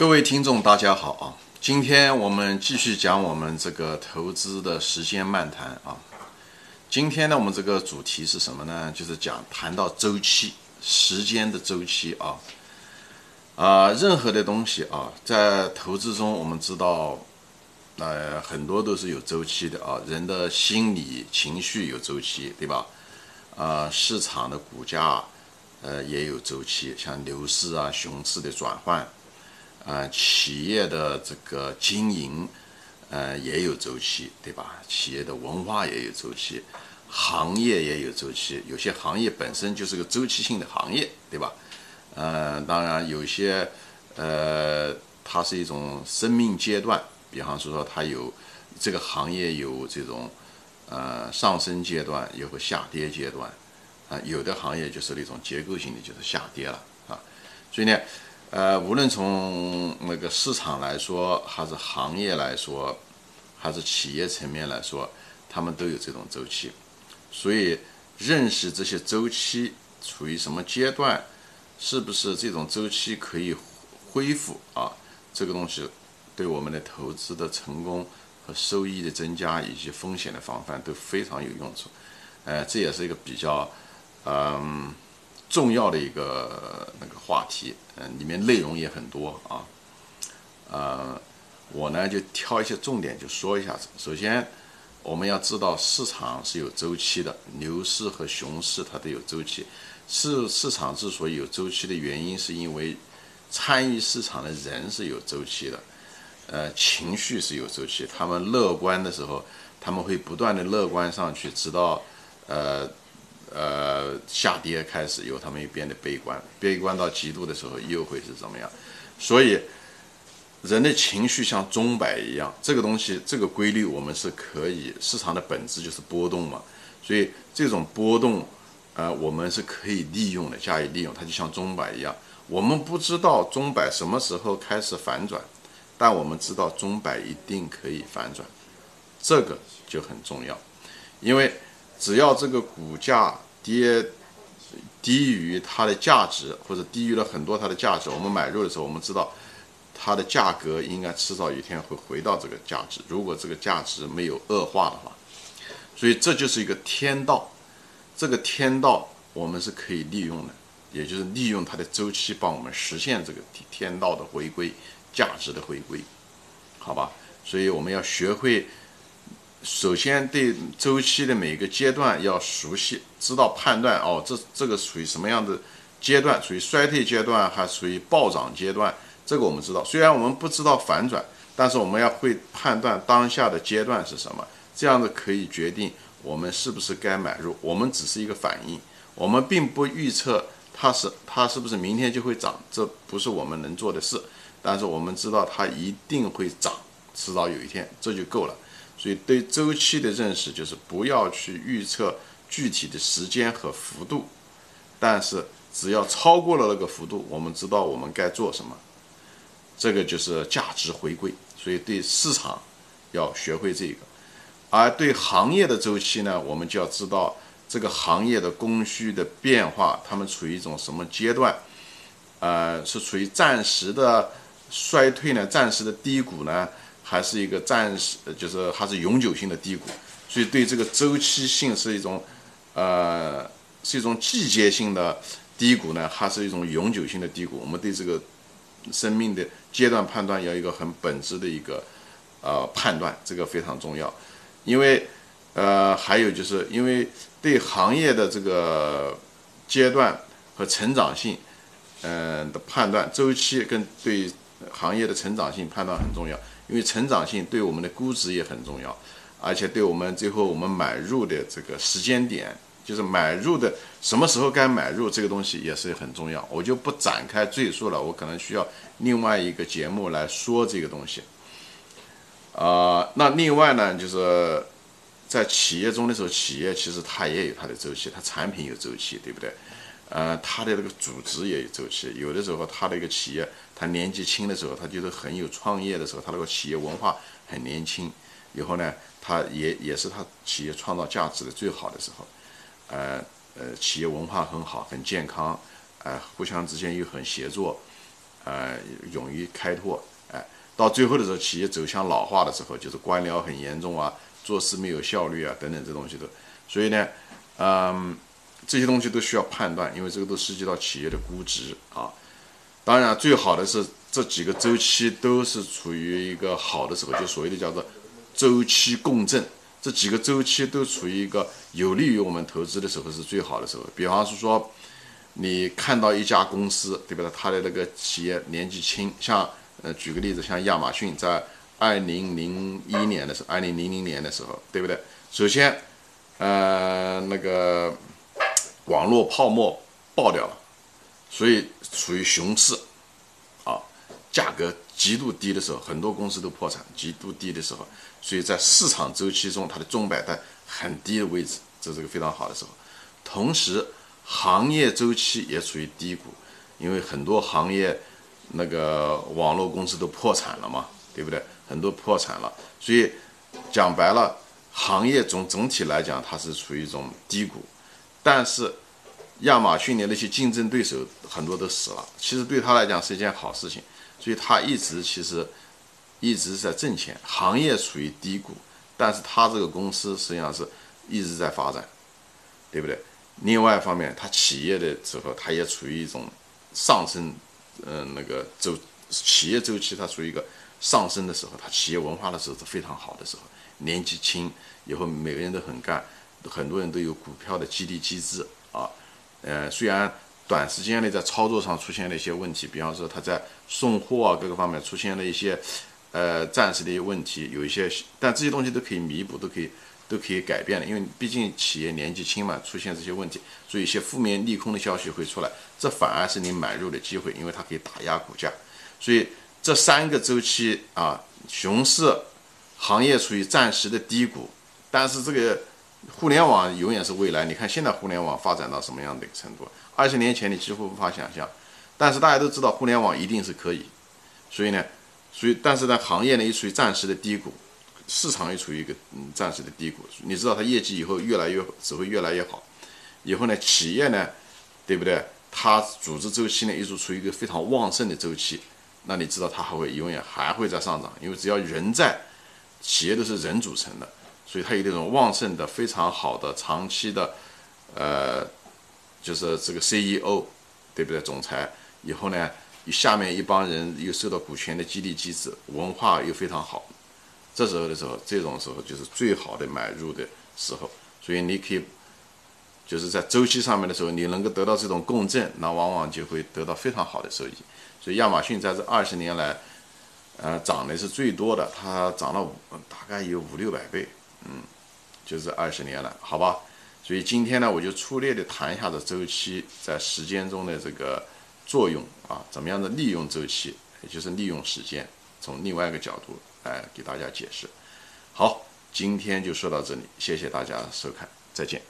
各位听众，大家好啊！今天我们继续讲我们这个投资的时间漫谈啊。今天呢，我们这个主题是什么呢？就是讲谈到周期，时间的周期啊。啊，任何的东西啊，在投资中，我们知道，呃，很多都是有周期的啊。人的心理情绪有周期，对吧？啊，市场的股价，呃，也有周期，像牛市啊、熊市的转换。啊，企业的这个经营，呃，也有周期，对吧？企业的文化也有周期，行业也有周期。有些行业本身就是个周期性的行业，对吧？呃，当然有些，呃，它是一种生命阶段，比方说它有这个行业有这种呃上升阶段，有个下跌阶段，啊，有的行业就是那种结构性的，就是下跌了啊，所以呢。呃，无论从那个市场来说，还是行业来说，还是企业层面来说，他们都有这种周期。所以，认识这些周期处于什么阶段，是不是这种周期可以恢复啊？这个东西对我们的投资的成功和收益的增加，以及风险的防范都非常有用处。呃，这也是一个比较，嗯。重要的一个那个话题，嗯，里面内容也很多啊，呃，我呢就挑一些重点就说一下子。首先，我们要知道市场是有周期的，牛市和熊市它都有周期。市市场之所以有周期的原因，是因为参与市场的人是有周期的，呃，情绪是有周期。他们乐观的时候，他们会不断的乐观上去，直到呃。呃，下跌开始，由他们又变得悲观，悲观到极度的时候，又会是怎么样？所以，人的情绪像钟摆一样，这个东西，这个规律，我们是可以，市场的本质就是波动嘛。所以，这种波动，呃，我们是可以利用的，加以利用。它就像钟摆一样，我们不知道钟摆什么时候开始反转，但我们知道钟摆一定可以反转，这个就很重要，因为。只要这个股价跌低于它的价值，或者低于了很多它的价值，我们买入的时候，我们知道它的价格应该迟早有一天会回到这个价值。如果这个价值没有恶化的话，所以这就是一个天道。这个天道我们是可以利用的，也就是利用它的周期帮我们实现这个天道的回归、价值的回归，好吧？所以我们要学会。首先，对周期的每个阶段要熟悉，知道判断哦，这这个属于什么样的阶段？属于衰退阶段，还属于暴涨阶段？这个我们知道。虽然我们不知道反转，但是我们要会判断当下的阶段是什么，这样子可以决定我们是不是该买入。我们只是一个反应，我们并不预测它是它是不是明天就会涨，这不是我们能做的事。但是我们知道它一定会涨，迟早有一天，这就够了。所以，对周期的认识就是不要去预测具体的时间和幅度，但是只要超过了那个幅度，我们知道我们该做什么。这个就是价值回归。所以，对市场要学会这个，而对行业的周期呢，我们就要知道这个行业的供需的变化，他们处于一种什么阶段？呃，是处于暂时的衰退呢，暂时的低谷呢？还是一个暂时，就是还是永久性的低谷，所以对这个周期性是一种，呃，是一种季节性的低谷呢，还是一种永久性的低谷？我们对这个生命的阶段判断要一个很本质的一个呃判断，这个非常重要。因为呃，还有就是因为对行业的这个阶段和成长性，嗯的判断周期跟对行业的成长性判断很重要。因为成长性对我们的估值也很重要，而且对我们最后我们买入的这个时间点，就是买入的什么时候该买入这个东西也是很重要。我就不展开赘述了，我可能需要另外一个节目来说这个东西。啊，那另外呢，就是在企业中的时候，企业其实它也有它的周期，它产品有周期，对不对？呃，他的这个组织也有周期，有的时候他的一个企业。他年纪轻的时候，他就是很有创业的时候，他那个企业文化很年轻。以后呢，他也也是他企业创造价值的最好的时候。呃呃，企业文化很好，很健康，呃，互相之间又很协作，呃，勇于开拓，哎，到最后的时候，企业走向老化的时候，就是官僚很严重啊，做事没有效率啊，等等这东西都，所以呢，嗯，这些东西都需要判断，因为这个都涉及到企业的估值啊。当然，最好的是这几个周期都是处于一个好的时候，就所谓的叫做周期共振，这几个周期都处于一个有利于我们投资的时候是最好的时候。比方是说。你看到一家公司，对不对？它的那个企业年纪轻，像呃，举个例子，像亚马逊在二零零一年的时候，二零零零年的时候，对不对？首先，呃，那个网络泡沫爆掉了，所以处于熊市，啊，价格极度低的时候，很多公司都破产，极度低的时候，所以在市场周期中，它的钟摆在很低的位置，这是个非常好的时候，同时。行业周期也处于低谷，因为很多行业那个网络公司都破产了嘛，对不对？很多破产了，所以讲白了，行业总总体来讲它是处于一种低谷。但是亚马逊的那些竞争对手很多都死了，其实对他来讲是一件好事情，所以他一直其实一直在挣钱。行业处于低谷，但是他这个公司实际上是一直在发展，对不对？另外一方面，他企业的时候，他也处于一种上升，嗯，那个周企业周期，它处于一个上升的时候，他企业文化的时候是非常好的时候。年纪轻，以后每个人都很干，很多人都有股票的激励机制啊。呃，虽然短时间内在操作上出现了一些问题，比方说他在送货啊各个方面出现了一些呃暂时的一些问题，有一些，但这些东西都可以弥补，都可以。都可以改变的，因为毕竟企业年纪轻嘛，出现这些问题，所以一些负面利空的消息会出来，这反而是你买入的机会，因为它可以打压股价。所以这三个周期啊，熊市，行业处于暂时的低谷，但是这个互联网永远是未来。你看现在互联网发展到什么样的一个程度？二十年前你几乎无法想象，但是大家都知道互联网一定是可以。所以呢，所以但是呢，行业呢又处于暂时的低谷。市场也处于一个嗯暂时的低谷，你知道它业绩以后越来越只会越来越好，以后呢企业呢，对不对？它组织周期呢一直处于一个非常旺盛的周期，那你知道它还会永远还会在上涨，因为只要人在，企业都是人组成的，所以它有这种旺盛的非常好的长期的，呃，就是这个 CEO，对不对？总裁以后呢，下面一帮人又受到股权的激励机制，文化又非常好。这时候的时候，这种时候就是最好的买入的时候，所以你可以就是在周期上面的时候，你能够得到这种共振，那往往就会得到非常好的收益。所以亚马逊在这二十年来，呃，涨的是最多的，它涨了五大概有五六百倍，嗯，就是二十年了，好吧？所以今天呢，我就粗略的谈一下这周期在时间中的这个作用啊，怎么样的利用周期，也就是利用时间，从另外一个角度。来给大家解释。好，今天就说到这里，谢谢大家收看，再见。